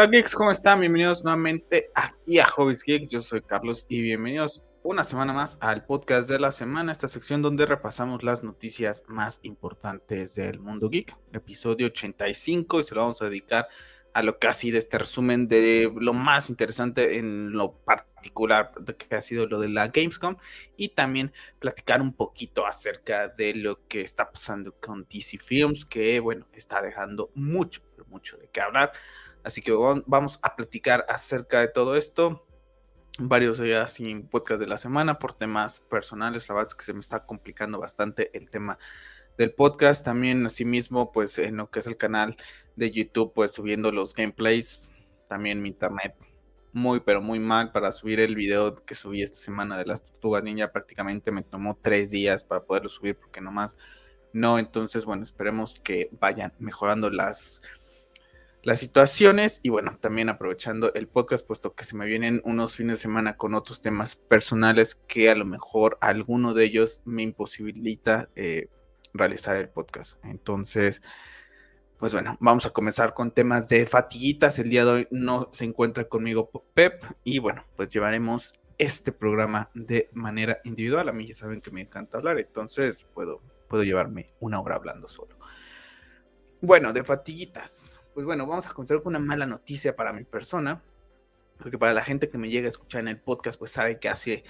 Hola geeks, ¿cómo están? Bienvenidos nuevamente aquí a Hobbies Geeks. Yo soy Carlos y bienvenidos una semana más al podcast de la semana, esta sección donde repasamos las noticias más importantes del mundo geek. Episodio 85 y se lo vamos a dedicar a lo ha sido este resumen de lo más interesante en lo particular que ha sido lo de la Gamescom y también platicar un poquito acerca de lo que está pasando con DC Films que bueno está dejando mucho mucho de qué hablar Así que vamos a platicar acerca de todo esto. Varios días sin podcast de la semana por temas personales. La verdad es que se me está complicando bastante el tema del podcast. También, asimismo, pues en lo que es el canal de YouTube, pues subiendo los gameplays. También mi internet muy, pero muy mal para subir el video que subí esta semana de las tortugas ninja. Prácticamente me tomó tres días para poderlo subir porque nomás no. Entonces, bueno, esperemos que vayan mejorando las las situaciones y bueno, también aprovechando el podcast, puesto que se me vienen unos fines de semana con otros temas personales que a lo mejor alguno de ellos me imposibilita eh, realizar el podcast. Entonces, pues bueno, vamos a comenzar con temas de fatiguitas. El día de hoy no se encuentra conmigo Pep y bueno, pues llevaremos este programa de manera individual. A mí ya saben que me encanta hablar, entonces puedo, puedo llevarme una hora hablando solo. Bueno, de fatiguitas pues bueno, vamos a comenzar con una mala noticia para mi persona, porque para la gente que me llega a escuchar en el podcast, pues sabe que hace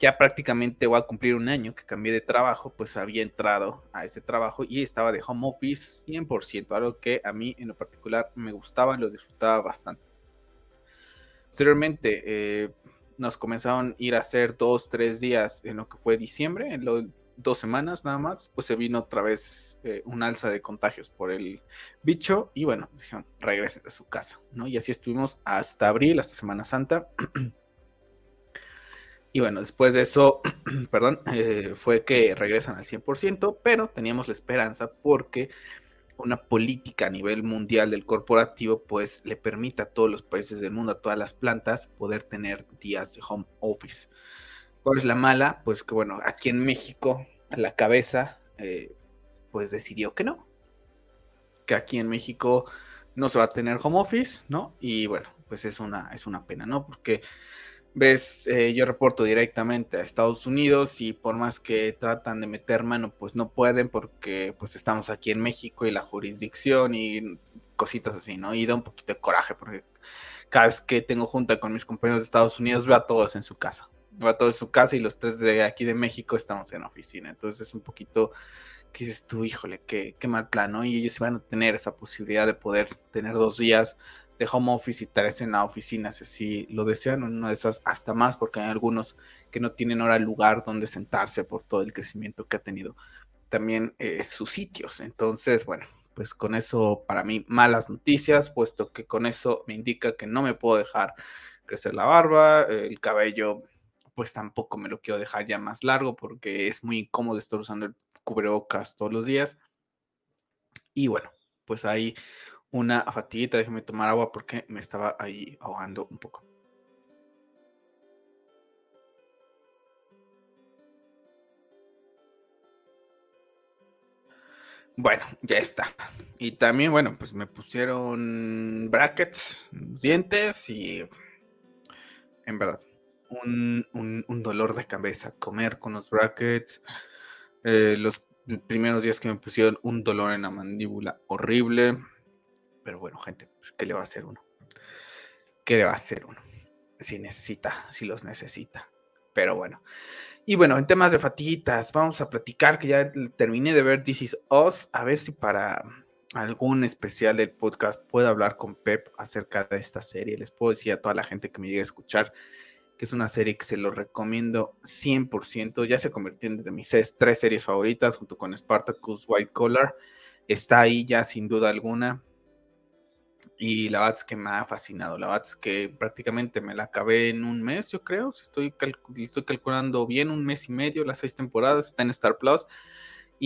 ya prácticamente voy a cumplir un año que cambié de trabajo, pues había entrado a ese trabajo y estaba de home office 100%, algo que a mí en lo particular me gustaba lo disfrutaba bastante. Posteriormente eh, nos comenzaron a ir a hacer dos, tres días en lo que fue diciembre, en lo dos semanas nada más, pues se vino otra vez eh, un alza de contagios por el bicho y bueno, dijeron, regresen a su casa, ¿no? Y así estuvimos hasta abril, hasta Semana Santa. y bueno, después de eso, perdón, eh, fue que regresan al 100%, pero teníamos la esperanza porque una política a nivel mundial del corporativo, pues le permite a todos los países del mundo, a todas las plantas, poder tener días de home office. ¿Cuál es la mala? Pues que bueno, aquí en México, a la cabeza, eh, pues decidió que no. Que aquí en México no se va a tener home office, ¿no? Y bueno, pues es una, es una pena, ¿no? Porque ves, eh, yo reporto directamente a Estados Unidos y por más que tratan de meter mano, pues no pueden porque pues estamos aquí en México y la jurisdicción y cositas así, ¿no? Y da un poquito de coraje porque cada vez que tengo junta con mis compañeros de Estados Unidos veo a todos en su casa, va todo en su casa y los tres de aquí de México estamos en oficina. Entonces es un poquito que dices tú, híjole, qué, qué mal plano. Y ellos van a tener esa posibilidad de poder tener dos días de home office y estar en la oficina si lo desean, una de esas hasta más, porque hay algunos que no tienen ahora lugar donde sentarse por todo el crecimiento que ha tenido también eh, sus sitios. Entonces, bueno, pues con eso para mí malas noticias, puesto que con eso me indica que no me puedo dejar crecer la barba, el cabello pues tampoco me lo quiero dejar ya más largo porque es muy incómodo estar usando el cubrebocas todos los días. Y bueno, pues hay una fatiguita, déjame tomar agua porque me estaba ahí ahogando un poco. Bueno, ya está. Y también, bueno, pues me pusieron brackets, dientes y en verdad, un, dolor de cabeza, comer con los brackets. Eh, los primeros días que me pusieron un dolor en la mandíbula horrible. Pero bueno, gente, pues, ¿qué le va a hacer uno? ¿Qué le va a hacer uno? Si necesita, si los necesita. Pero bueno. Y bueno, en temas de fatiguitas, vamos a platicar que ya terminé de ver This Is. A ver si para algún especial del podcast puedo hablar con Pep acerca de esta serie. Les puedo decir a toda la gente que me llegue a escuchar que es una serie que se lo recomiendo 100%. Ya se convirtió en de mis tres series favoritas, junto con Spartacus White Collar. Está ahí ya sin duda alguna. Y la verdad es que me ha fascinado. La verdad es que prácticamente me la acabé en un mes, yo creo. Si estoy, estoy calculando bien, un mes y medio, las seis temporadas. Está en Star Plus.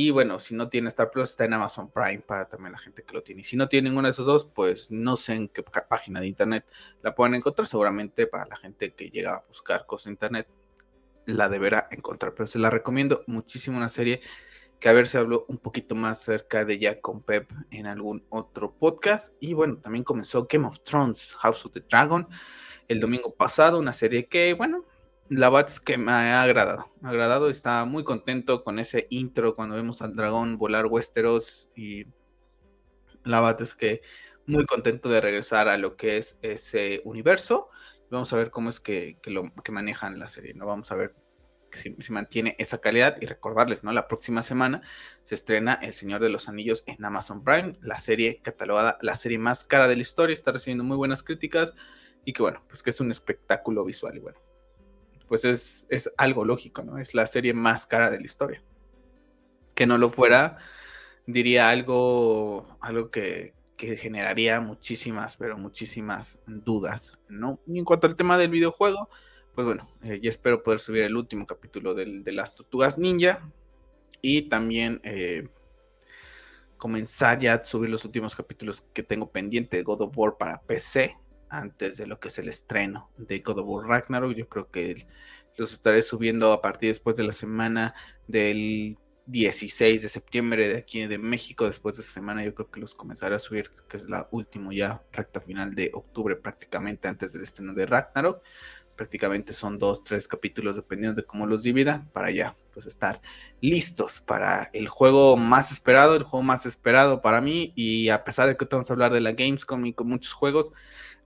Y bueno, si no tiene Star Plus, está en Amazon Prime para también la gente que lo tiene. Y si no tiene ninguno de esos dos, pues no sé en qué página de internet la pueden encontrar. Seguramente para la gente que llega a buscar cosas en internet, la deberá encontrar. Pero se la recomiendo muchísimo una serie que a ver si hablo un poquito más cerca de Jack con Pep en algún otro podcast. Y bueno, también comenzó Game of Thrones, House of the Dragon, el domingo pasado, una serie que, bueno, la verdad es que me ha agradado. Agradado, estaba muy contento con ese intro cuando vemos al dragón volar Westeros y la verdad es que muy contento de regresar a lo que es ese universo. Vamos a ver cómo es que, lo, que manejan la serie, ¿no? Vamos a ver si, si, mantiene esa calidad y recordarles, ¿no? La próxima semana se estrena El Señor de los Anillos en Amazon Prime, la serie catalogada la serie más cara de la historia, está recibiendo muy buenas críticas y que bueno, pues que es un espectáculo visual y bueno, pues es, es algo lógico, ¿no? Es la serie más cara de la historia. Que no lo fuera, diría algo, algo que, que generaría muchísimas, pero muchísimas dudas, ¿no? Y en cuanto al tema del videojuego, pues bueno, eh, ya espero poder subir el último capítulo de las Tortugas Ninja y también eh, comenzar ya a subir los últimos capítulos que tengo pendiente de God of War para PC antes de lo que es el estreno de God of War Ragnarok. Yo creo que los estaré subiendo a partir después de la semana del 16 de septiembre de aquí de México. Después de esa semana yo creo que los comenzaré a subir, que es la última ya recta final de octubre prácticamente antes del estreno de Ragnarok. Prácticamente son dos, tres capítulos dependiendo de cómo los dividan para ya pues estar listos para el juego más esperado, el juego más esperado para mí y a pesar de que vamos a hablar de la Gamescom y con muchos juegos,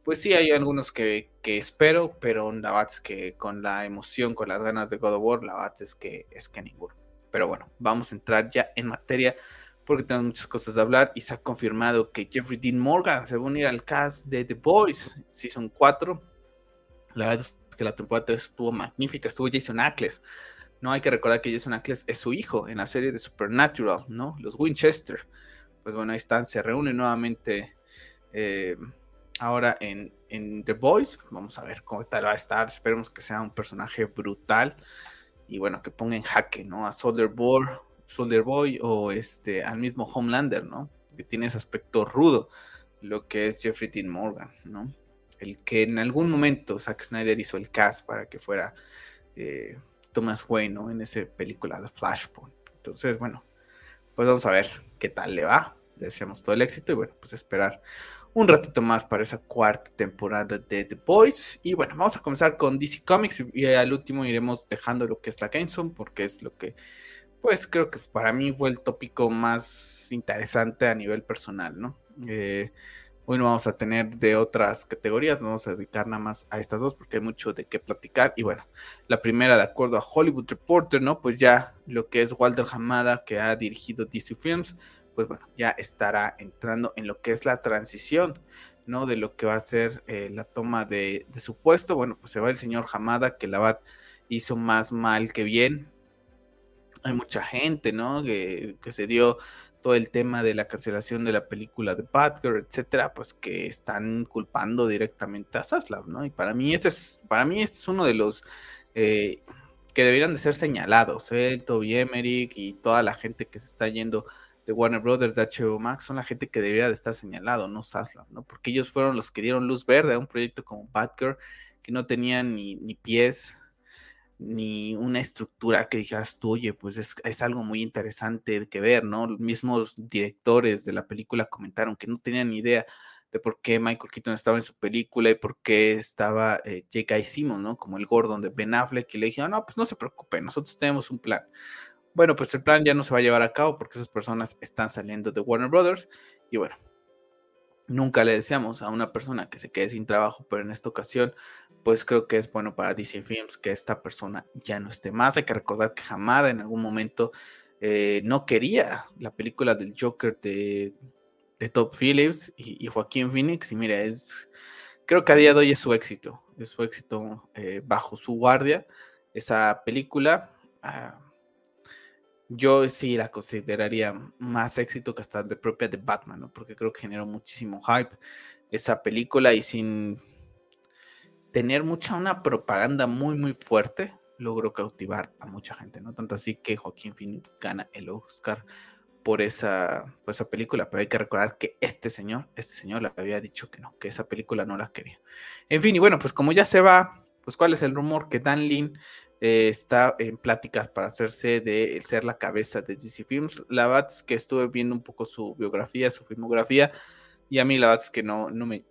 pues sí hay algunos que, que espero, pero la verdad es que con la emoción, con las ganas de God of War, la verdad es que es que ninguno. Pero bueno, vamos a entrar ya en materia porque tenemos muchas cosas de hablar y se ha confirmado que Jeffrey Dean Morgan se va a unir al cast de The Boys Season 4. La verdad es que la temporada 3 estuvo magnífica, estuvo Jason Ackles. No hay que recordar que Jason Ackles es su hijo en la serie de Supernatural, ¿no? Los Winchester. Pues bueno, ahí están, se reúnen nuevamente eh, ahora en, The Boys. Vamos a ver cómo tal va a estar. Esperemos que sea un personaje brutal y bueno, que ponga en jaque, ¿no? A Soldier Boy, Soldier Boy o este, al mismo Homelander, ¿no? Que tiene ese aspecto rudo, lo que es Jeffrey Dean Morgan, ¿no? El que en algún momento Zack Snyder hizo el cast para que fuera eh, Thomas Wayne, ¿no? En esa película de Flashpoint. Entonces, bueno, pues vamos a ver qué tal le va. Deseamos todo el éxito y bueno, pues esperar un ratito más para esa cuarta temporada de The Boys. Y bueno, vamos a comenzar con DC Comics y al último iremos dejando lo que es la Gamezone porque es lo que, pues creo que para mí fue el tópico más interesante a nivel personal, ¿no? Eh, hoy no vamos a tener de otras categorías, vamos a dedicar nada más a estas dos porque hay mucho de qué platicar. Y bueno, la primera, de acuerdo a Hollywood Reporter, ¿no? Pues ya lo que es Walter Hamada, que ha dirigido DC Films, pues bueno, ya estará entrando en lo que es la transición, ¿no? De lo que va a ser eh, la toma de, su puesto. Bueno, pues se va el señor Hamada, que la VAT hizo más mal que bien. Hay mucha gente, ¿no? Que, se dio todo el tema de la cancelación de la película de Batgirl, etcétera, pues que están culpando directamente a Zaslav, ¿no? Y para mí este es, para mí este es uno de los eh, que deberían de ser señalados, ¿eh? el Toby Emmerich y toda la gente que se está yendo de Warner Brothers, de HBO Max, son la gente que debería de estar señalado, no Saslav, ¿no? Porque ellos fueron los que dieron luz verde a un proyecto como Batgirl que no tenía ni, ni pies, ni una estructura que dijeras tú, oye, pues es, es, algo muy interesante que ver, ¿no? Los mismos directores de la película comentaron que no tenían ni idea de por qué Michael Keaton estaba en su película y por qué estaba eh, J.K. Simmons, ¿no? Como el Gordon de Ben Affleck, y le dijeron, no, pues no se preocupe, nosotros tenemos un plan. Bueno, pues el plan ya no se va a llevar a cabo porque esas personas están saliendo de Warner Brothers y bueno, nunca le deseamos a una persona que se quede sin trabajo, pero en esta ocasión, pues creo que es bueno para DC Films que esta persona ya no esté más. Hay que recordar que Hamada en algún momento eh, no quería la película del Joker de, de Top Phillips y, Joaquín Phoenix y mira, es, creo que a día de hoy es su éxito, es su éxito eh, bajo su guardia, esa película. Ah, yo sí la consideraría más éxito que hasta de propia de Batman, ¿no? Porque creo que generó muchísimo hype esa película y sin tener mucha una propaganda muy muy fuerte, logró cautivar a mucha gente, ¿no? Tanto así que Joaquín Phoenix gana el Oscar por esa, por esa película, pero hay que recordar que este señor, este señor le había dicho que no, que esa película no la quería. En fin, y bueno, pues como ya se va, pues cuál es el rumor que Dan Lin eh, está en pláticas para hacerse de ser la cabeza de DC Films. La verdad es que estuve viendo un poco su biografía, su filmografía, y a mí la verdad es que no, no me,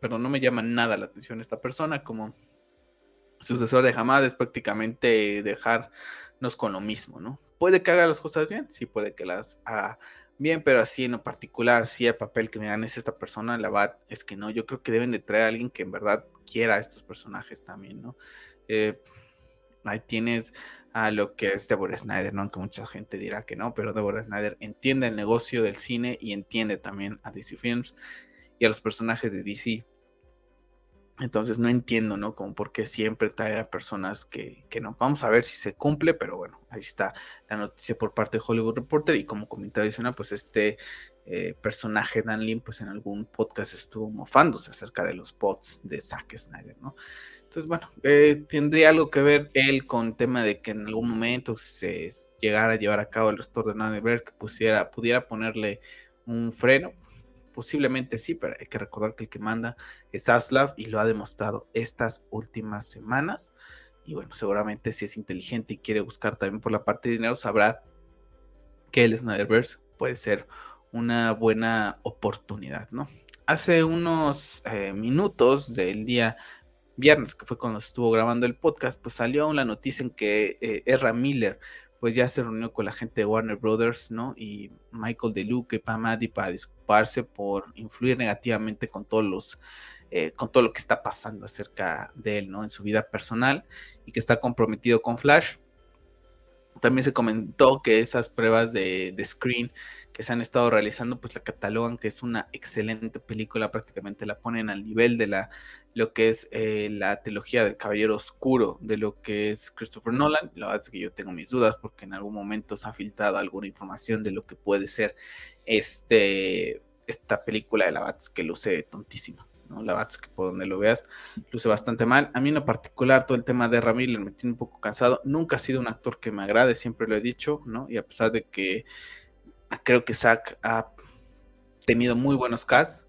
pero no me llama nada la atención esta persona como sucesor de Hamad es prácticamente dejarnos con lo mismo, ¿no? Puede que haga las cosas bien, sí puede que las haga bien, pero así en lo particular, sí el papel que me dan es esta persona, la verdad es que no, yo creo que deben de traer a alguien que en verdad quiera a estos personajes también, ¿no? Eh, ahí tienes a lo que es Deborah Snyder, ¿no? Aunque mucha gente dirá que no, pero Deborah Snyder entiende el negocio del cine y entiende también a DC Films y a los personajes de DC. Entonces no entiendo, ¿no? Como por qué siempre trae a personas que, que, no. Vamos a ver si se cumple, pero bueno, ahí está la noticia por parte de Hollywood Reporter. Y como comentario adicional, pues este eh, personaje Dan Lin, pues en algún podcast estuvo mofándose acerca de los bots de Zack Snyder, ¿no? Entonces, bueno, eh, tendría algo que ver él con el tema de que en algún momento se llegara a llevar a cabo el restore de Nadeberg, que pusiera, pudiera ponerle un freno Posiblemente sí, pero hay que recordar que el que manda es Aslav y lo ha demostrado estas últimas semanas. Y bueno, seguramente si es inteligente y quiere buscar también por la parte de dinero, sabrá que el Snyderverse puede ser una buena oportunidad, ¿no? Hace unos eh, minutos del día viernes, que fue cuando estuvo grabando el podcast, pues salió una noticia en que eh, Erra Miller pues ya se reunió con la gente de Warner Brothers, ¿no? Y Michael DeLuca y Pam Addy para disculparse por influir negativamente con todos los, eh, con todo lo que está pasando acerca de él, ¿no? En su vida personal y que está comprometido con Flash. También se comentó que esas pruebas de, de screen que se han estado realizando, pues la catalogan que es una excelente película, prácticamente la ponen al nivel de la lo que es eh, la trilogía del Caballero Oscuro, de lo que es Christopher Nolan. La verdad es que yo tengo mis dudas porque en algún momento se ha filtrado alguna información de lo que puede ser este, esta película de la Bats que luce tontísima. ¿No? La Bats que por donde lo veas luce bastante mal. A mí en lo particular todo el tema de Ramírez me tiene un poco cansado. Nunca ha sido un actor que me agrade, siempre lo he dicho, ¿no? Y a pesar de que creo que Zack ha tenido muy buenos casts,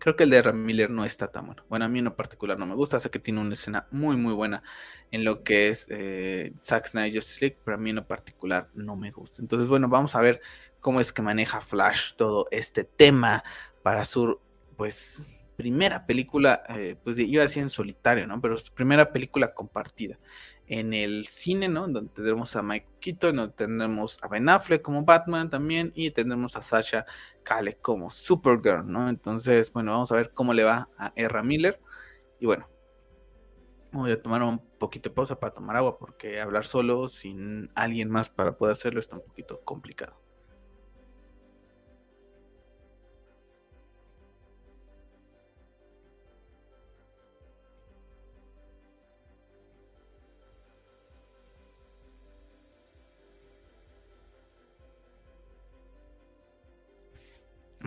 Creo que el de Ram Miller no está tan bueno. Bueno, a mí en lo particular no me gusta. Sé que tiene una escena muy, muy buena en lo que es eh, Zack Snyder League, pero a mí en lo particular no me gusta. Entonces, bueno, vamos a ver cómo es que maneja Flash todo este tema para su, pues, primera película, eh, pues iba a decir en solitario, ¿no? Pero primera película compartida en el cine, ¿no? Donde tendremos a Mike Keaton, donde tendremos a Ben Affleck como Batman también y tendremos a Sasha Kale como Supergirl, ¿no? Entonces, bueno, vamos a ver cómo le va a Erra Miller. Y bueno, voy a tomar un poquito de pausa para tomar agua porque hablar solo sin alguien más para poder hacerlo está un poquito complicado.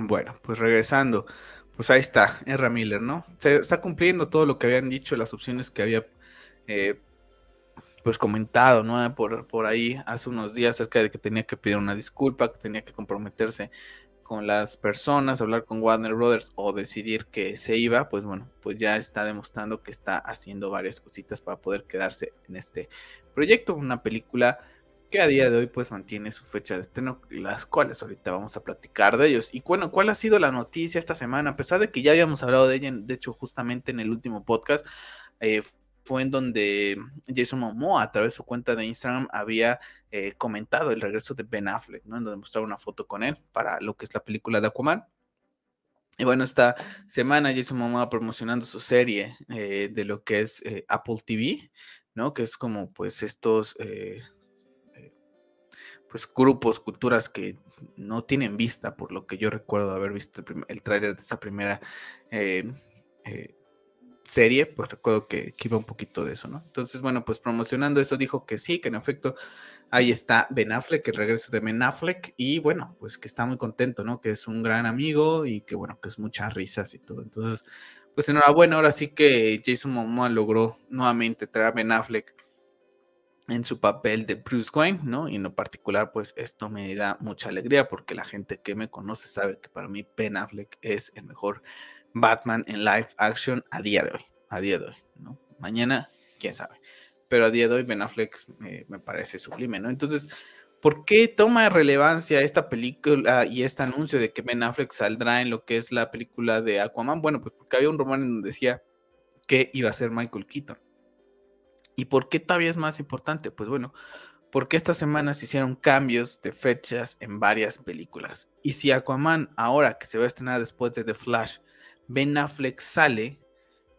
Bueno, pues regresando, pues ahí está, Erra Miller, ¿no? Se está cumpliendo todo lo que habían dicho, las opciones que había eh, pues comentado, ¿no? Por, por ahí hace unos días acerca de que tenía que pedir una disculpa, que tenía que comprometerse con las personas, hablar con Warner Brothers o decidir que se iba, pues bueno, pues ya está demostrando que está haciendo varias cositas para poder quedarse en este proyecto, una película que a día de hoy pues mantiene su fecha de estreno, las cuales ahorita vamos a platicar de ellos. Y bueno, ¿cuál ha sido la noticia esta semana? A pesar de que ya habíamos hablado de ella, de hecho justamente en el último podcast, eh, fue en donde Jason Momoa a través de su cuenta de Instagram había eh, comentado el regreso de Ben Affleck, ¿no? En donde mostraba una foto con él para lo que es la película de Aquaman. Y bueno, esta semana Jason Momoa promocionando su serie eh, de lo que es Apple TV, ¿no? Que es como pues estos pues grupos, culturas que no tienen vista, por lo que yo recuerdo haber visto el, el tráiler de esa primera eh, eh, serie, pues recuerdo que, iba un poquito de eso, ¿no? Entonces, bueno, pues promocionando eso dijo que sí, que en efecto ahí está Ben Affleck, el regreso de Ben Affleck, y bueno, pues que está muy contento, ¿no? Que es un gran amigo y que bueno, que es muchas risas y todo. Entonces, pues enhorabuena, ahora sí que Jason Momoa logró nuevamente traer a Ben Affleck en su papel de Bruce Wayne, ¿no? Y en lo particular, pues esto me da mucha alegría porque la gente que me conoce sabe que para mí Ben Affleck es el mejor Batman en live action a día de hoy, a día de hoy, ¿no? Mañana, quién sabe. pero a día de hoy Ben Affleck eh, me parece sublime, ¿no? Entonces, ¿por qué toma relevancia esta película y este anuncio de que Ben Affleck saldrá en lo que es la película de Aquaman? Bueno, pues porque había un rumor en donde decía que iba a ser Michael Keaton. ¿Y por qué todavía es más importante? Pues bueno, porque esta semana se hicieron cambios de fechas en varias películas. Y si Aquaman, ahora que se va a estrenar después de The Flash, Ben Affleck sale,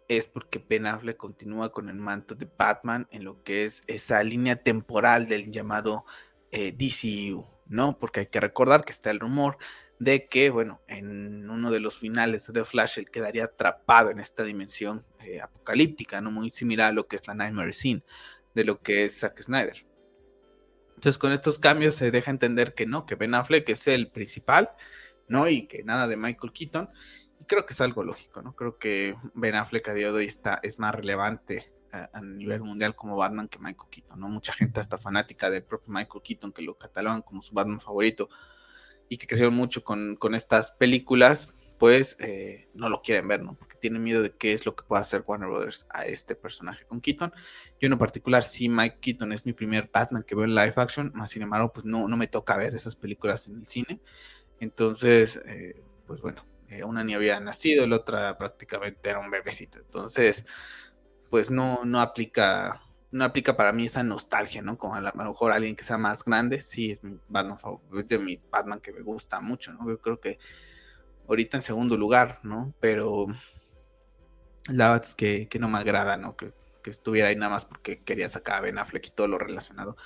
es porque Ben Affleck continúa con el manto de Batman en lo que es esa línea temporal del llamado eh, DCU, ¿no? Porque hay que recordar que está el rumor de que, bueno, en uno de los finales de The Flash él quedaría atrapado en esta dimensión eh, apocalíptica, ¿no? Muy similar a lo que es la Nightmare Scene de lo que es Zack Snyder. Entonces, con estos cambios se deja entender que no, que Ben Affleck es el principal, ¿no? Y que nada de Michael Keaton. Y creo que es algo lógico, ¿no? Creo que Ben Affleck a día de hoy está, es más relevante a, nivel mundial como Batman que Michael Keaton, ¿no? Mucha gente hasta fanática del propio Michael Keaton que lo catalogan como su Batman favorito y que crecieron mucho con, con estas películas, pues eh, no lo quieren ver, ¿no? Porque tienen miedo de qué es lo que pueda hacer Warner Brothers a este personaje con Keaton. Yo en particular, sí, Mike Keaton es mi primer Batman que veo en live action, más sin embargo, pues no, no me toca ver esas películas en el cine. Entonces, eh, pues bueno, eh, una ni había nacido, la otra prácticamente era un bebecito. Entonces, pues no, no aplica no aplica para mí esa nostalgia, ¿no? Como a, lo mejor alguien que sea más grande, sí, es mi Batman es de mis Batman que me gusta mucho, ¿no? Yo creo que ahorita en segundo lugar, ¿no? Pero la verdad es que, no me agrada, ¿no? Que, estuviera ahí nada más porque quería sacar a Ben Affleck y todo lo relacionado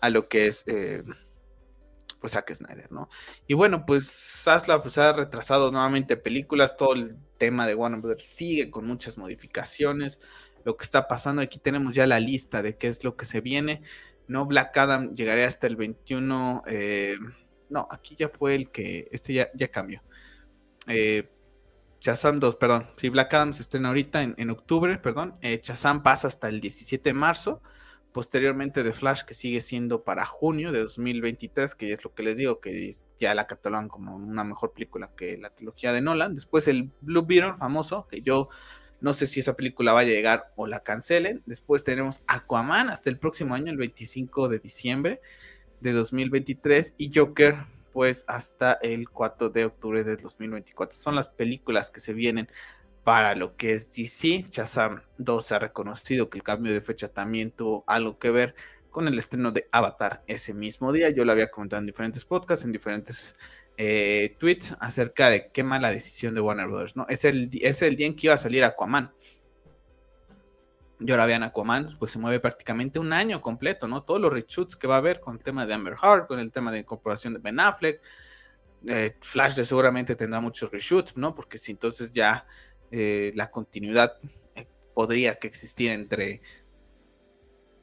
a lo que es, eh, pues, Zack Snyder, ¿no? Y bueno, pues Zaslav pues, ha retrasado nuevamente películas, todo el tema de Warner Brothers sigue con muchas modificaciones, lo que está pasando, aquí tenemos ya la lista de qué es lo que se viene, ¿no? Black Adam llegaría hasta el 21, eh, no, aquí ya fue el que, este ya, ya cambió eh, 2, perdón. Si Black Adam se estrena ahorita en, octubre, perdón. Eh, pasa hasta el 17 de marzo. Posteriormente The Flash, que sigue siendo para junio de 2023, que es lo que les digo, que ya la catalogan como una mejor película que la trilogía de Nolan. Después el Blue Beetle, famoso, que yo no sé si esa película vaya a llegar o la cancelen. Después tenemos Aquaman hasta el próximo año, el 25 de diciembre de 2023. Y Joker pues hasta el 4 de octubre de 2024. Son las películas que se vienen para lo que es DC. Shazam 2 ha reconocido que el cambio de fecha también tuvo algo que ver con el estreno de Avatar ese mismo día. Yo lo había comentado en diferentes podcasts, en diferentes eh, tweets acerca de qué mala decisión de Warner Brothers, ¿no? Es el, es el día en que iba a salir Aquaman y ahora vean Aquaman, pues se mueve prácticamente un año completo, ¿no? Todos los reshoots que va a haber con el tema de Amber Heard, con el tema de incorporación de Ben Affleck. Eh, Flash seguramente tendrá muchos reshoots, ¿no? Porque si entonces ya eh, la continuidad eh, podría que existir entre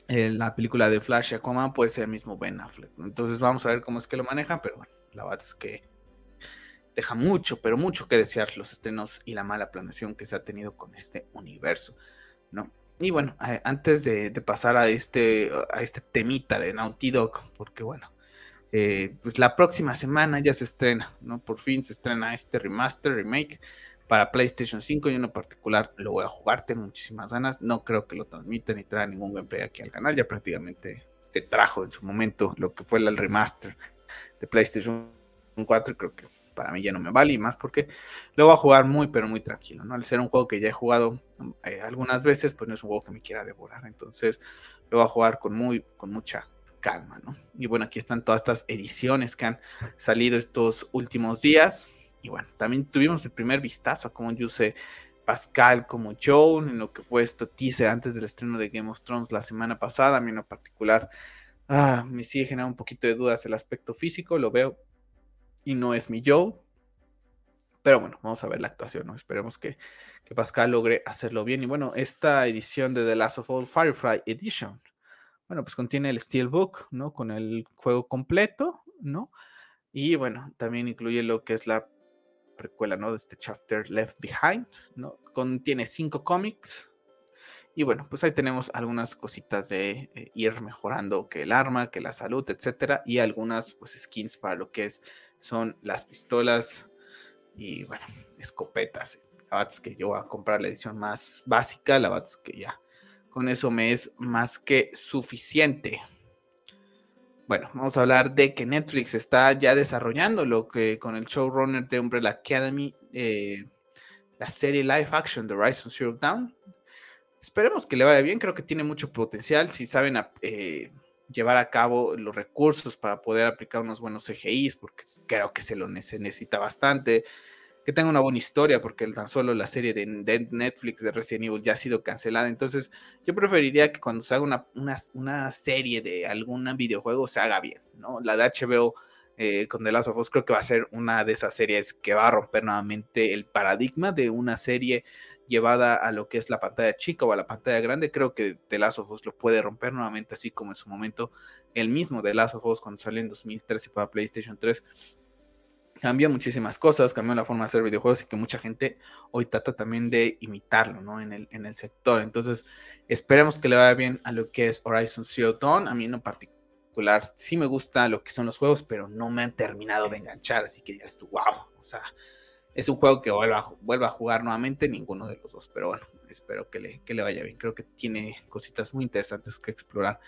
la película de Flash y Aquaman, puede ser el mismo Ben Affleck. Entonces vamos a ver cómo es que lo manejan, pero bueno, la verdad es que deja mucho, pero mucho que desear los estrenos y la mala planeación que se ha tenido con este universo, ¿no? Y bueno, antes de, pasar a este, a este temita de Naughty Dog, porque bueno, eh, pues la próxima semana ya se estrena, ¿no? Por fin se estrena este remaster, remake para PlayStation 5. y en particular lo voy a jugar, tengo muchísimas ganas. No creo que lo transmiten ni traiga ningún gameplay aquí al canal. Ya prácticamente se trajo en su momento lo que fue el remaster de PlayStation 4. Creo que para mí ya no me vale y más porque lo voy a jugar muy pero muy tranquilo, ¿no? Al ser un juego que ya he jugado eh, algunas veces, pues no es un juego que me quiera devorar, entonces lo voy a jugar con muy con mucha calma, ¿no? Y bueno, aquí están todas estas ediciones que han salido estos últimos días y bueno, también tuvimos el primer vistazo a cómo yo usé Pascal como Joe en lo que fue esto teaser antes del estreno de Game of Thrones la semana pasada, a mí en particular ah, me sigue generando un poquito de dudas el aspecto físico, lo veo y no es mi Joe. Pero bueno, vamos a ver la actuación, ¿no? Esperemos que, Pascal logre hacerlo bien. Y bueno, esta edición de The Last of All Firefly Edition, bueno, pues contiene el Steelbook, ¿no? Con el juego completo, ¿no? Y bueno, también incluye lo que es la precuela, ¿no? De este chapter Left Behind, ¿no? Contiene cinco cómics. Y bueno, pues ahí tenemos algunas cositas de eh, ir mejorando que el arma, que la salud, etcétera. Y algunas, pues, skins para lo que es son las pistolas y bueno, escopetas. La es que yo voy a comprar la edición más básica, la es que ya con eso me es más que suficiente. Bueno, vamos a hablar de que Netflix está ya desarrollando lo que con el showrunner de Umbrella Academy, eh, la serie live action de Horizon Zero Dawn. Esperemos que le vaya bien, creo que tiene mucho potencial si saben eh, llevar a cabo los recursos para poder aplicar unos buenos CGIs, porque creo que se lo necesita bastante que tenga una buena historia, porque tan solo la serie de, Netflix de Resident Evil ya ha sido cancelada. Entonces, yo preferiría que cuando se haga una, una, serie de algún videojuego se haga bien, ¿no? La de HBO eh, con The Last of Us creo que va a ser una de esas series que va a romper nuevamente el paradigma de una serie llevada a lo que es la pantalla chica o a la pantalla grande. Creo que The Last of Us lo puede romper nuevamente, así como en su momento el mismo The Last of Us cuando salió en 2013 para PlayStation 3 cambió muchísimas cosas, cambió la forma de hacer videojuegos y que mucha gente hoy trata también de imitarlo, ¿no? En el, en el sector. Entonces, esperemos que le vaya bien a lo que es Horizon Zero Dawn. A mí en particular sí me gusta lo que son los juegos, pero no me han terminado de enganchar, así que ya estuvo, wow, o sea, es un juego que vuelva, vuelva a jugar nuevamente ninguno de los dos, pero bueno, espero que le, que le vaya bien. Creo que tiene cositas muy interesantes que explorar.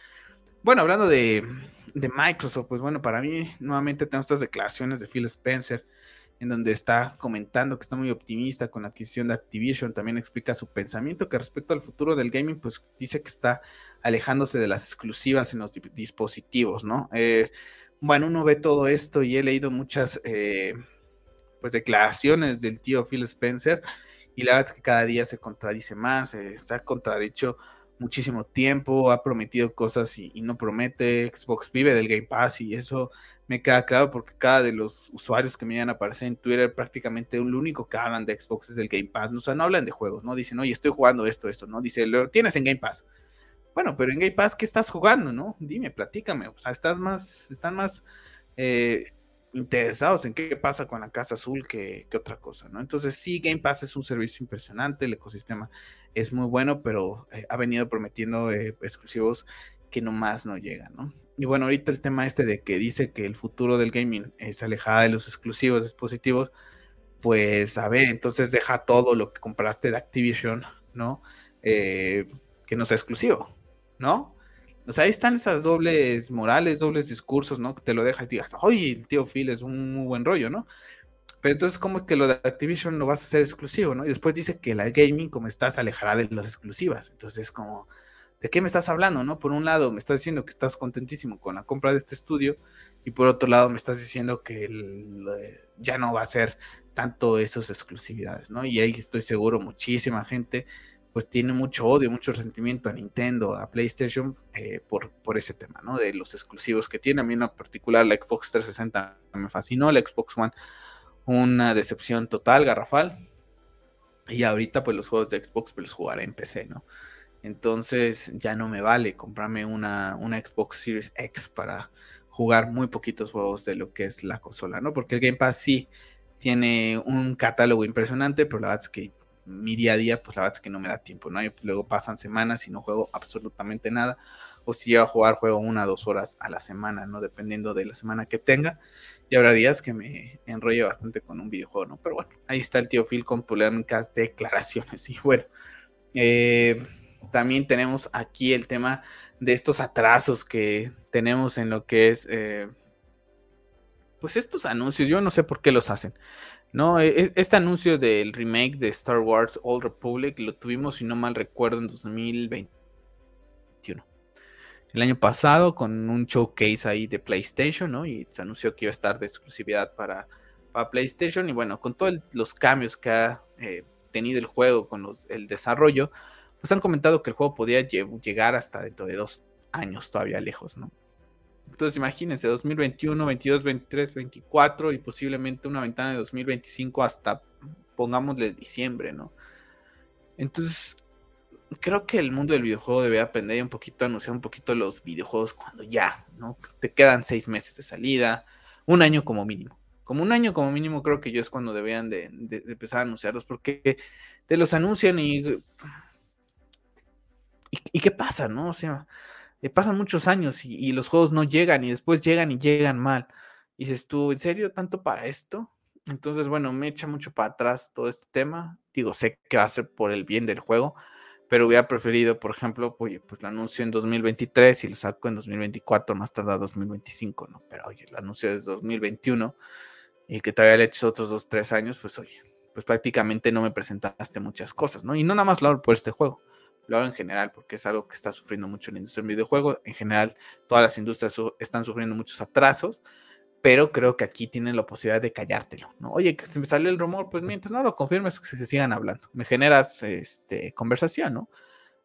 Bueno, hablando de, Microsoft, pues bueno, para mí nuevamente tenemos estas declaraciones de Phil Spencer, en donde está comentando que está muy optimista con la adquisición de Activision, también explica su pensamiento que respecto al futuro del gaming, pues dice que está alejándose de las exclusivas en los dispositivos, ¿no? Eh, bueno, uno ve todo esto y he leído muchas eh, pues declaraciones del tío Phil Spencer y la verdad es que cada día se contradice más, eh, se ha contradicho muchísimo tiempo, ha prometido cosas y, no promete, Xbox vive del Game Pass y eso me queda claro porque cada de los usuarios que me iban a aparecer en Twitter prácticamente lo único que hablan de Xbox es el Game Pass, o sea, no hablan de juegos, no dicen, oye, estoy jugando esto, esto, no, dice, lo tienes en Game Pass. Bueno, pero en Game Pass, ¿qué estás jugando, no? Dime, platícame, o sea, estás más, están más eh, interesados en qué pasa con la Casa Azul que, otra cosa, ¿no? Entonces sí, Game Pass es un servicio impresionante, el ecosistema es muy bueno, pero eh, ha venido prometiendo eh, exclusivos que nomás no llegan, ¿no? Y bueno, ahorita el tema este de que dice que el futuro del gaming es alejada de los exclusivos dispositivos, pues a ver, entonces deja todo lo que compraste de Activision, ¿no? Eh, que no sea exclusivo, ¿no? O sea, ahí están esas dobles morales, dobles discursos, ¿no? Que te lo dejas y digas, oye, el tío Phil es un muy buen rollo, ¿no? Pero entonces, ¿cómo es que lo de Activision lo vas a hacer exclusivo, no? Y después dice que la gaming, como estás, alejará de las exclusivas. Entonces, como, ¿de qué me estás hablando, no? Por un lado, me estás diciendo que estás contentísimo con la compra de este estudio, y por otro lado, me estás diciendo que ya no va a ser tanto esas exclusividades, ¿no? Y ahí estoy seguro, muchísima gente pues tiene mucho odio, mucho resentimiento a Nintendo, a PlayStation eh, por, por ese tema, ¿no? De los exclusivos que tiene. A mí en particular la Xbox 360 me fascinó, la Xbox One una decepción total, garrafal. Y ahorita pues los juegos de Xbox pues los jugaré en PC, ¿no? Entonces ya no me vale comprarme una, una Xbox Series X para jugar muy poquitos juegos de lo que es la consola, ¿no? Porque el Game Pass sí tiene un catálogo impresionante, pero la verdad es que mi día a día, pues la verdad es que no me da tiempo, ¿no? Y luego pasan semanas y no juego absolutamente nada. O si llego a jugar, juego una o dos horas a la semana, ¿no? Dependiendo de la semana que tenga. Y habrá días que me enrolle bastante con un videojuego, ¿no? Pero bueno, ahí está el tío Phil con polémicas declaraciones. Y bueno, eh, también tenemos aquí el tema de estos atrasos que tenemos en lo que es... Eh, pues estos anuncios, yo no sé por qué los hacen. No, e, e, este anuncio del remake de Star Wars Old Republic lo tuvimos, si no mal recuerdo, en 2021. El año pasado con un showcase ahí de PlayStation, ¿no? Y se anunció que iba a estar de exclusividad para, para PlayStation. Y bueno, con todos los cambios que ha eh, tenido el juego, con el desarrollo, pues han comentado que el juego podía llegar hasta dentro de dos años todavía lejos, ¿no? Entonces imagínense, 2021, 22, 23, 24 y posiblemente una ventana de 2025 hasta, pongámosle, diciembre, ¿no? Entonces, creo que el mundo del videojuego debe aprender un poquito a anunciar un poquito los videojuegos cuando ya, ¿no? Te quedan seis meses de salida, un año como mínimo. Como un año como mínimo creo que yo es cuando deberían de, empezar a anunciarlos porque te los anuncian y, y... ¿Y qué pasa, no? O sea, eh, pasan muchos años y, los juegos no llegan y después llegan y llegan mal. Y dices tú, ¿en serio tanto para esto? Entonces, bueno, me echa mucho para atrás todo este tema. Digo, sé que va a ser por el bien del juego, pero hubiera preferido, por ejemplo, oye, pues lo anuncio en 2023 y lo saco en 2024, más tarde 2025, ¿no? Pero oye, lo anuncio desde 2021 y que todavía le eches otros dos, tres años, pues oye, pues prácticamente no me presentaste muchas cosas, ¿no? Y no nada más lo por este juego, lo hago en general, porque es algo que está sufriendo mucho la industria del videojuego. En general, todas las industrias están sufriendo muchos atrasos, pero creo que aquí tienen la posibilidad de callártelo, ¿no? Oye, que se me sale el rumor, pues mientras no lo confirmes, que se sigan hablando. Me generas este, conversación, ¿no?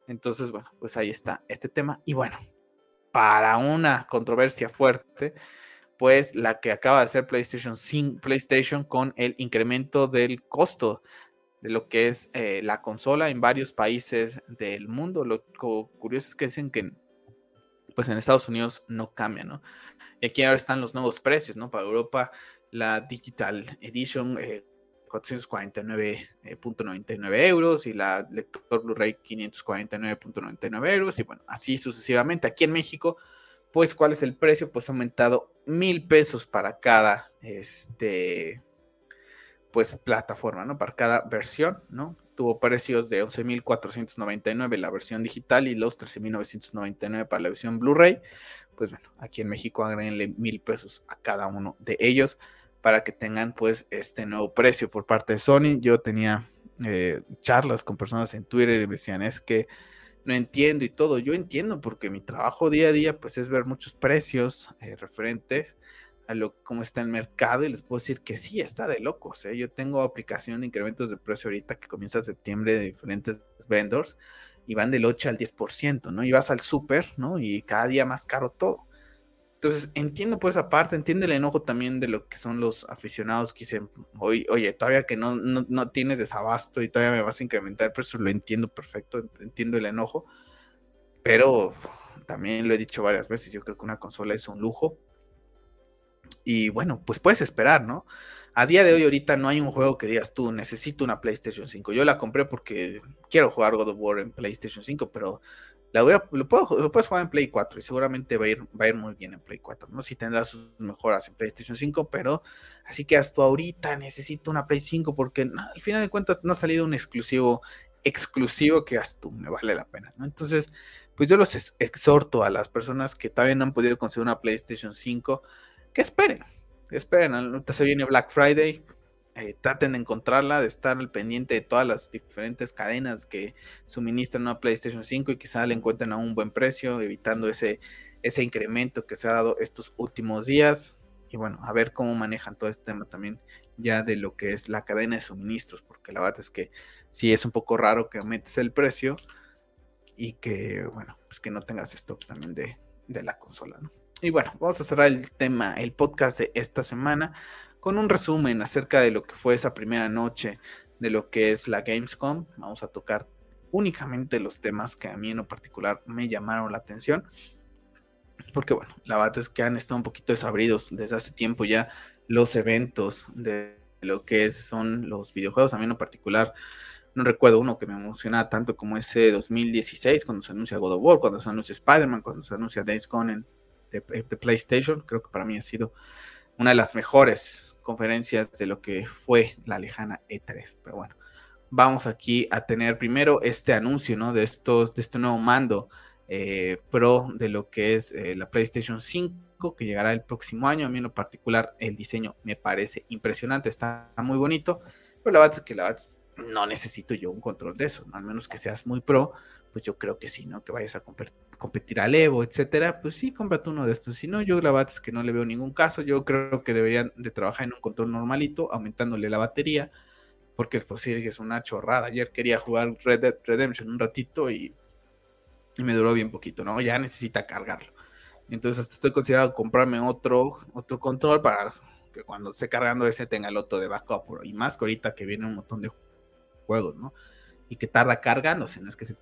Entonces, bueno, pues ahí está este tema. Y bueno, para una controversia fuerte, pues la que acaba de hacer PlayStation, PlayStation con el incremento del costo de lo que es eh, la consola en varios países del mundo. Lo curioso es que dicen que pues en Estados Unidos no cambia, ¿no? Y aquí ahora están los nuevos precios, ¿no? Para Europa, la Digital Edition, 449.99 eh, euros y la lector Blu-ray 549.99 euros y bueno, así sucesivamente. Aquí en México pues cuál es el precio, pues ha aumentado mil pesos para cada este pues plataforma, ¿no? Para cada versión, ¿no? Tuvo precios de 11.499 la versión digital y los 13.999 para la versión Blu-ray. Pues bueno, aquí en México agreguenle mil pesos a cada uno de ellos para que tengan pues este nuevo precio por parte de Sony. Yo tenía eh, charlas con personas en Twitter y me decían es que no entiendo y todo. Yo entiendo porque mi trabajo día a día pues es ver muchos precios eh, referentes lo cómo está el mercado y les puedo decir que sí, está de locos. ¿eh? Yo tengo aplicación de incrementos de precio ahorita que comienza en septiembre de diferentes vendors y van del 8 al 10%, ¿no? Y vas al súper, ¿no? Y cada día más caro todo. Entonces, entiendo por esa parte, entiende el enojo también de lo que son los aficionados que dicen, oye, todavía que no, no, tienes desabasto y todavía me vas a incrementar pero eso lo entiendo perfecto, entiendo el enojo, pero también lo he dicho varias veces, yo creo que una consola es un lujo. Y bueno, pues puedes esperar, ¿no? A día de hoy, ahorita no hay un juego que digas tú, necesito una PlayStation 5. Yo la compré porque quiero jugar God of War en PlayStation 5, pero lo, puedes jugar en Play 4 y seguramente va a, ir, va a ir muy bien en Play 4, ¿no? Si tendrás sus mejoras en PlayStation 5, pero así que hasta ahorita necesito una Play 5 porque al final de cuentas no ha salido un exclusivo exclusivo que hasta tú me vale la pena, ¿no? Entonces, pues yo los exhorto a las personas que todavía no han podido conseguir una PlayStation 5 que esperen, esperen, ahorita se viene Black Friday, eh, traten de encontrarla, de estar al pendiente de todas las diferentes cadenas que suministran una PlayStation 5 y quizá le encuentren a un buen precio, evitando ese, ese incremento que se ha dado estos últimos días. Y bueno, a ver cómo manejan todo este tema también ya de lo que es la cadena de suministros, porque la verdad es que sí es un poco raro que aumente el precio y que, bueno, pues que no tengas stock también de, de la consola, ¿no? Y bueno, vamos a cerrar el tema, el podcast de esta semana con un resumen acerca de lo que fue esa primera noche de lo que es la Gamescom. Vamos a tocar únicamente los temas que a mí en lo particular me llamaron la atención. Porque bueno, la verdad es que han estado un poquito desabridos desde hace tiempo ya los eventos de lo que son los videojuegos. A mí en lo particular no recuerdo uno que me emocionaba tanto como ese 2016 cuando se anuncia God of War, cuando se anuncia Spider-Man, cuando se anuncia Days Gone en, de, PlayStation. Creo que para mí ha sido una de las mejores conferencias de lo que fue la lejana E3. Pero bueno, vamos aquí a tener primero este anuncio, ¿no? De, estos, de este nuevo mando eh, Pro de lo que es eh, la PlayStation 5 que llegará el próximo año. A mí en lo particular el diseño me parece impresionante, está muy bonito, pero la verdad es que la verdad no necesito yo un control de eso, al menos que seas muy pro, pues yo creo que sí, ¿no? Que vayas a competir al Evo, etcétera, pues sí, cómprate uno de estos. Si no, yo la verdad es que no le veo ningún caso. Yo creo que deberían de trabajar en un control normalito, aumentándole la batería, porque es posible que es una chorrada. Ayer quería jugar Red Dead Redemption un ratito y, me duró bien poquito, ¿no? Ya necesita cargarlo. Entonces hasta estoy considerando comprarme otro, otro control para que cuando esté cargando ese tenga el otro de backup. Y más que ahorita que viene un montón de juegos, ¿no? Y que tarda cargándose, no es que se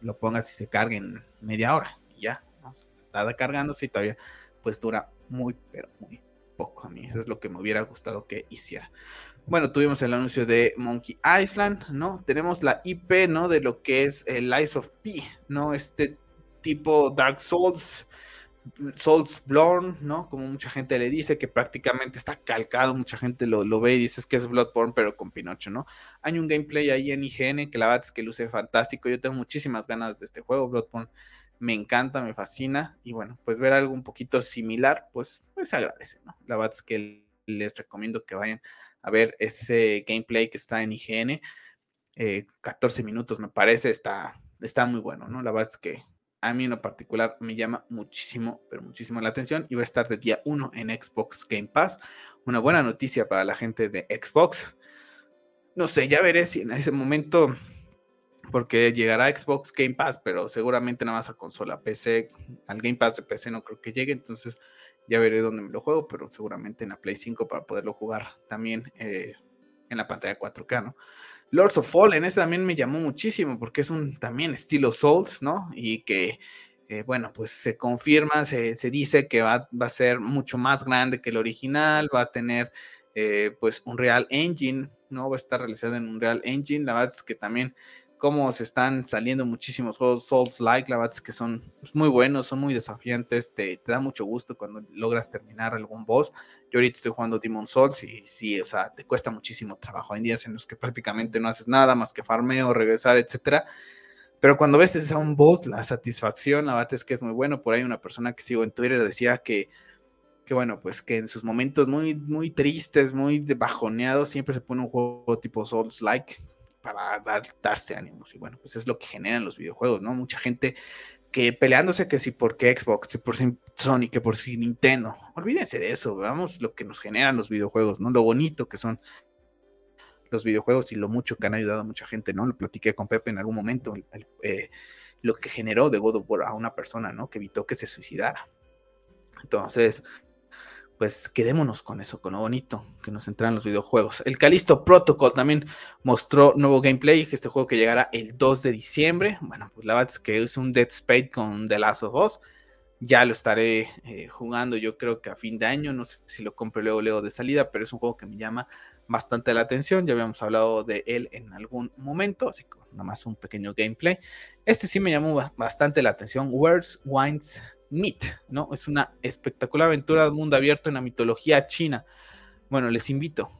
lo pongas y se cargue en media hora y ya, tarda cargándose y todavía pues dura muy, pero muy poco a mí, eso es lo que me hubiera gustado que hiciera. Bueno, tuvimos el anuncio de Monkey Island, ¿no? Tenemos la IP, ¿no? De lo que es el Lies of P, ¿no? Este tipo Dark Souls, Souls Bloodborne, ¿no? Como mucha gente le dice, que prácticamente está calcado, mucha gente lo, lo ve y dice que es Bloodborne, pero con Pinocho, ¿no? Hay un gameplay ahí en IGN que la verdad es que luce fantástico. Yo tengo muchísimas ganas de este juego, Bloodborne. Me encanta, me fascina. Y bueno, pues ver algo un poquito similar, pues, pues se agradece, ¿no? La verdad es que les recomiendo que vayan a ver ese gameplay que está en IGN. 14 eh, minutos, me parece, está, está muy bueno, ¿no? La verdad es que a mí en lo particular me llama muchísimo, pero muchísimo la atención y va a estar de día 1 en Xbox Game Pass. Una buena noticia para la gente de Xbox. No sé, ya veré si en ese momento, porque llegará Xbox Game Pass, pero seguramente nada más a consola PC, al Game Pass de PC no creo que llegue, entonces ya veré dónde me lo juego, pero seguramente en la Play 5 para poderlo jugar también eh, en la pantalla 4K, ¿no? Lords of Fallen, ese también me llamó muchísimo porque es un también estilo Souls, ¿no? Y que, eh, bueno, pues se confirma, se, dice que va, va, a ser mucho más grande que el original, va a tener eh, pues un Real Engine, ¿no? Va a estar realizado en un Real Engine. La verdad es que también cómo se están saliendo muchísimos juegos Souls-like, la verdad es que son muy buenos, son muy desafiantes, te, da mucho gusto cuando logras terminar algún boss. Yo ahorita estoy jugando Demon Souls y sí, o sea, te cuesta muchísimo trabajo. Hay días en los que prácticamente no haces nada más que farmeo, regresar, etcétera. Pero cuando ves a un boss, la satisfacción, la verdad es que es muy bueno. Por ahí una persona que sigo en Twitter decía que, que bueno, pues que en sus momentos muy, muy tristes, muy bajoneados, siempre se pone un juego tipo Souls-like, para dar, darse ánimos. Y bueno, pues es lo que generan los videojuegos, ¿no? Mucha gente que peleándose que si por qué Xbox, si por si Sony, que por si Nintendo. Olvídense de eso, veamos lo que nos generan los videojuegos, ¿no? Lo bonito que son los videojuegos y lo mucho que han ayudado a mucha gente, ¿no? Lo platiqué con Pepe en algún momento, eh, lo que generó de God of War a una persona, ¿no? Que evitó que se suicidara. Entonces, pues quedémonos con eso, con lo bonito que nos entran los videojuegos. El Calisto Protocol también mostró nuevo gameplay, este juego que llegará el 2 de diciembre. Bueno, pues la verdad es que es un Dead Space con The Last of Us. Ya lo estaré eh, jugando yo creo que a fin de año, no sé si lo compro luego, luego de salida, pero es un juego que me llama bastante la atención. Ya habíamos hablado de él en algún momento, así que nada más un pequeño gameplay. Este sí me llamó bastante la atención. Words, Wines, Meet, ¿no? Es una espectacular aventura de mundo abierto en la mitología china. Bueno, les invito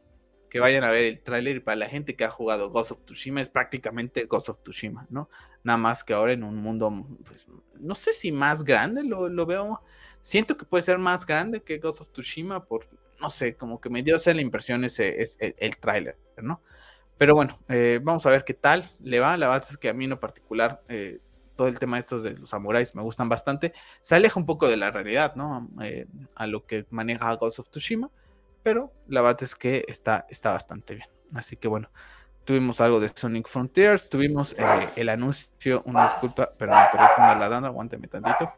que vayan a ver el tráiler para la gente que ha jugado Ghost of Tsushima es prácticamente Ghost of Tsushima, ¿no? Nada más que ahora en un mundo, pues, no sé si más grande, lo, veo, siento que puede ser más grande que Ghost of Tsushima, por, no sé, como que me dio esa la impresión ese es el, tráiler, ¿no? Pero bueno, eh, vamos a ver qué tal le va. La verdad es que a mí en lo particular eh, todo el tema de estos de los samuráis me gustan bastante. Se aleja un poco de la realidad, ¿no? Eh, a lo que maneja Ghost of Tsushima, pero la verdad es que está, está bastante bien. Así que bueno, tuvimos algo de Sonic Frontiers, tuvimos eh, el anuncio, una disculpa, pero me perdí con la dando, aguánteme tantito.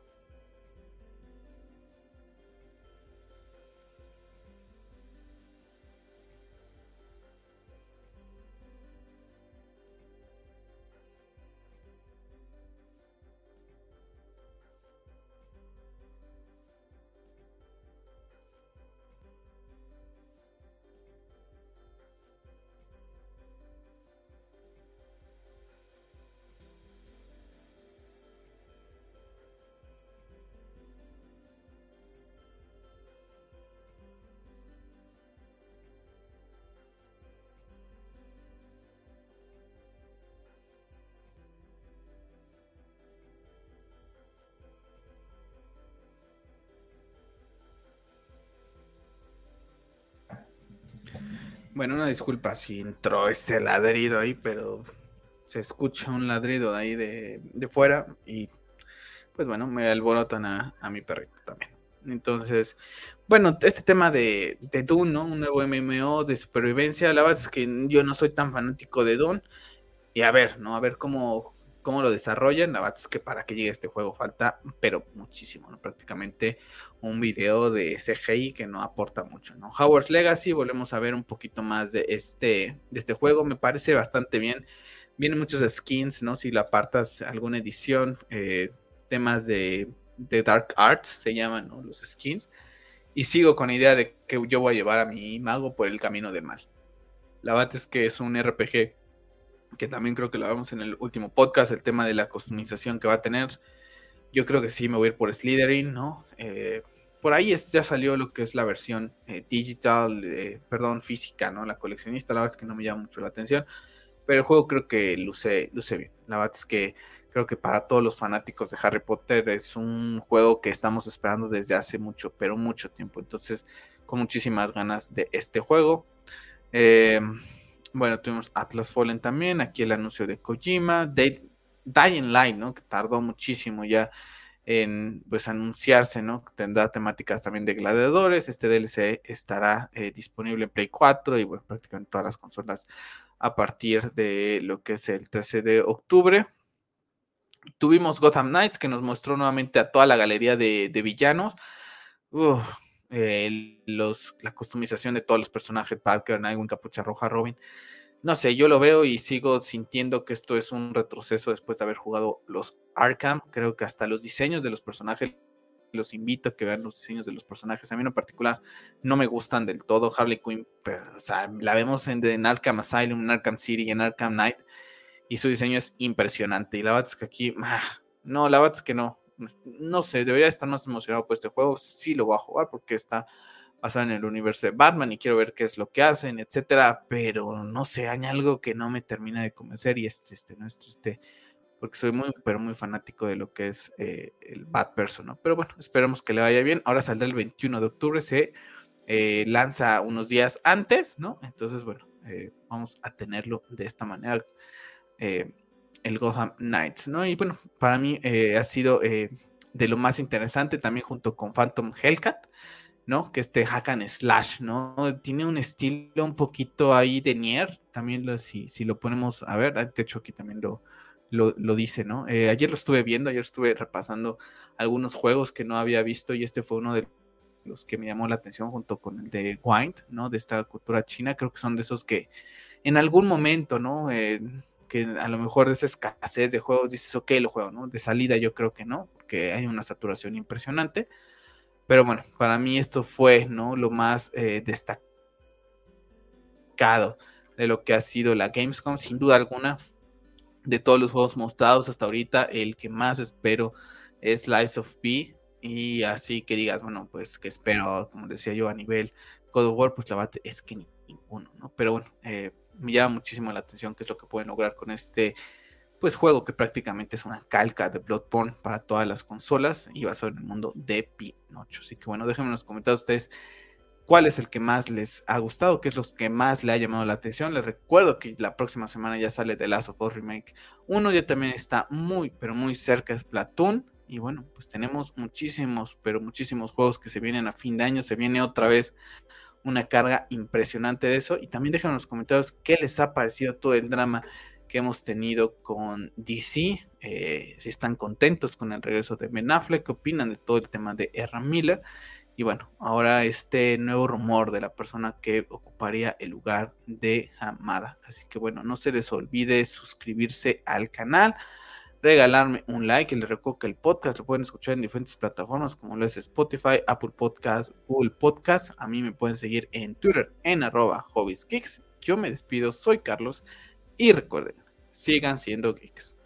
Bueno, una disculpa si entró ese ladrido ahí, pero se escucha un ladrido de ahí de, fuera y pues bueno, me alborotan a, mi perrito también. Entonces, bueno, este tema de, de ¿no? Un nuevo MMO de supervivencia, la verdad es que yo no soy tan fanático de Dune. Y a ver, ¿no? A ver cómo, cómo lo desarrollan. La verdad es que para que llegue este juego falta, pero muchísimo, ¿no? Prácticamente un video de CGI que no aporta mucho, ¿no? Howard's Legacy, volvemos a ver un poquito más de este, de este juego, me parece bastante bien. Vienen muchos skins, ¿no? Si lo apartas alguna edición, eh, temas de, de, Dark Arts se llaman, ¿no? Los skins. Y sigo con la idea de que yo voy a llevar a mi mago por el camino del mal. La verdad es que es un RPG que también creo que lo vemos en el último podcast, el tema de la customización que va a tener. Yo creo que sí me voy a ir por Slytherin, ¿no? Eh, por ahí ya salió lo que es la versión eh, digital, perdón, física, ¿no? La coleccionista, la verdad es que no me llama mucho la atención, pero el juego creo que luce, luce bien. La verdad es que creo que para todos los fanáticos de Harry Potter es un juego que estamos esperando desde hace mucho, pero mucho tiempo. Entonces, con muchísimas ganas de este juego. Eh, bueno, tuvimos Atlas Fallen también, aquí el anuncio de Kojima, Dying Light, ¿no? Que tardó muchísimo ya en pues anunciarse, ¿no? Tendrá temáticas también de gladiadores. Este DLC estará eh, disponible en Play 4 y bueno, prácticamente todas las consolas a partir de lo que es el 13 de octubre. Tuvimos Gotham Knights que nos mostró nuevamente a toda la galería de, villanos. Los, la customización de todos los personajes, Batgirl, Nightwing, Capucha Roja, Robin no sé, yo lo veo y sigo sintiendo que esto es un retroceso después de haber jugado los Arkham. Creo que hasta los diseños de los personajes, los invito a que vean los diseños de los personajes. A mí en particular no me gustan del todo. Harley Quinn, o sea, la vemos en, Arkham Asylum, en Arkham City y en Arkham Knight. Y su diseño es impresionante. Y la verdad es que aquí, ah, no, la verdad es que no. No sé, debería estar más emocionado por este juego. Sí lo voy a jugar porque está basada en el universo de Batman y quiero ver qué es lo que hacen, etcétera, pero no sé, hay algo que no me termina de convencer y es triste, ¿no? Es triste porque soy muy, pero muy fanático de lo que es eh, el Bat Person, ¿no? Pero bueno, esperemos que le vaya bien. Ahora saldrá el 21 de octubre, se eh, lanza unos días antes, ¿no? Entonces, bueno, eh, vamos a tenerlo de esta manera, el Gotham Knights, ¿no? Y bueno, para mí ha sido de lo más interesante también junto con Phantom Hellcat. ¿no? Que este hack and slash, ¿no? Tiene un estilo un poquito ahí de Nier, también lo, si, si lo ponemos a ver, de hecho aquí también lo, lo, dice, ¿no? Eh, ayer lo estuve viendo, ayer estuve repasando algunos juegos que no había visto y este fue uno de los que me llamó la atención junto con el de Wind, ¿no? De esta cultura china, creo que son de esos que en algún momento, ¿no? Eh, que a lo mejor de esa escasez de juegos dices, ok, lo juego, ¿no? De salida yo creo que no, porque hay una saturación impresionante pero bueno, para mí esto fue ¿no? lo más eh, destacado de lo que ha sido la Gamescom, sin duda alguna. De todos los juegos mostrados hasta ahorita, el que más espero es Lies of P. Y así que digas, bueno, pues que espero, como decía yo, a nivel God of War, pues la verdad es que ninguno, ¿no? Pero bueno, eh, me llama muchísimo la atención qué es lo que pueden lograr con este pues juego que prácticamente es una calca de Bloodborne para todas las consolas y basado en el mundo de Pinocho. Así que bueno, déjenme en los comentarios ustedes cuál es el que más les ha gustado, qué es lo que más le ha llamado la atención. Les recuerdo que la próxima semana ya sale The Last of Us Remake. Uno ya también está muy, pero muy cerca es Platoon. Y bueno, pues tenemos muchísimos, pero muchísimos juegos que se vienen a fin de año. Se viene otra vez una carga impresionante de eso. Y también déjenme en los comentarios qué les ha parecido todo el drama que hemos tenido con DC, eh, si están contentos con el regreso de Ben Affleck, qué opinan de todo el tema de R. Miller. Y bueno, ahora este nuevo rumor de la persona que ocuparía el lugar de Hamada. Así que bueno, no se les olvide suscribirse al canal, regalarme un like. Y les recuerdo que el podcast lo pueden escuchar en diferentes plataformas como lo es Spotify, Apple Podcast, Google Podcast. A mí me pueden seguir en Twitter en arroba hobbieskicks. Yo me despido, soy Carlos y recuerden, sigan siendo geeks.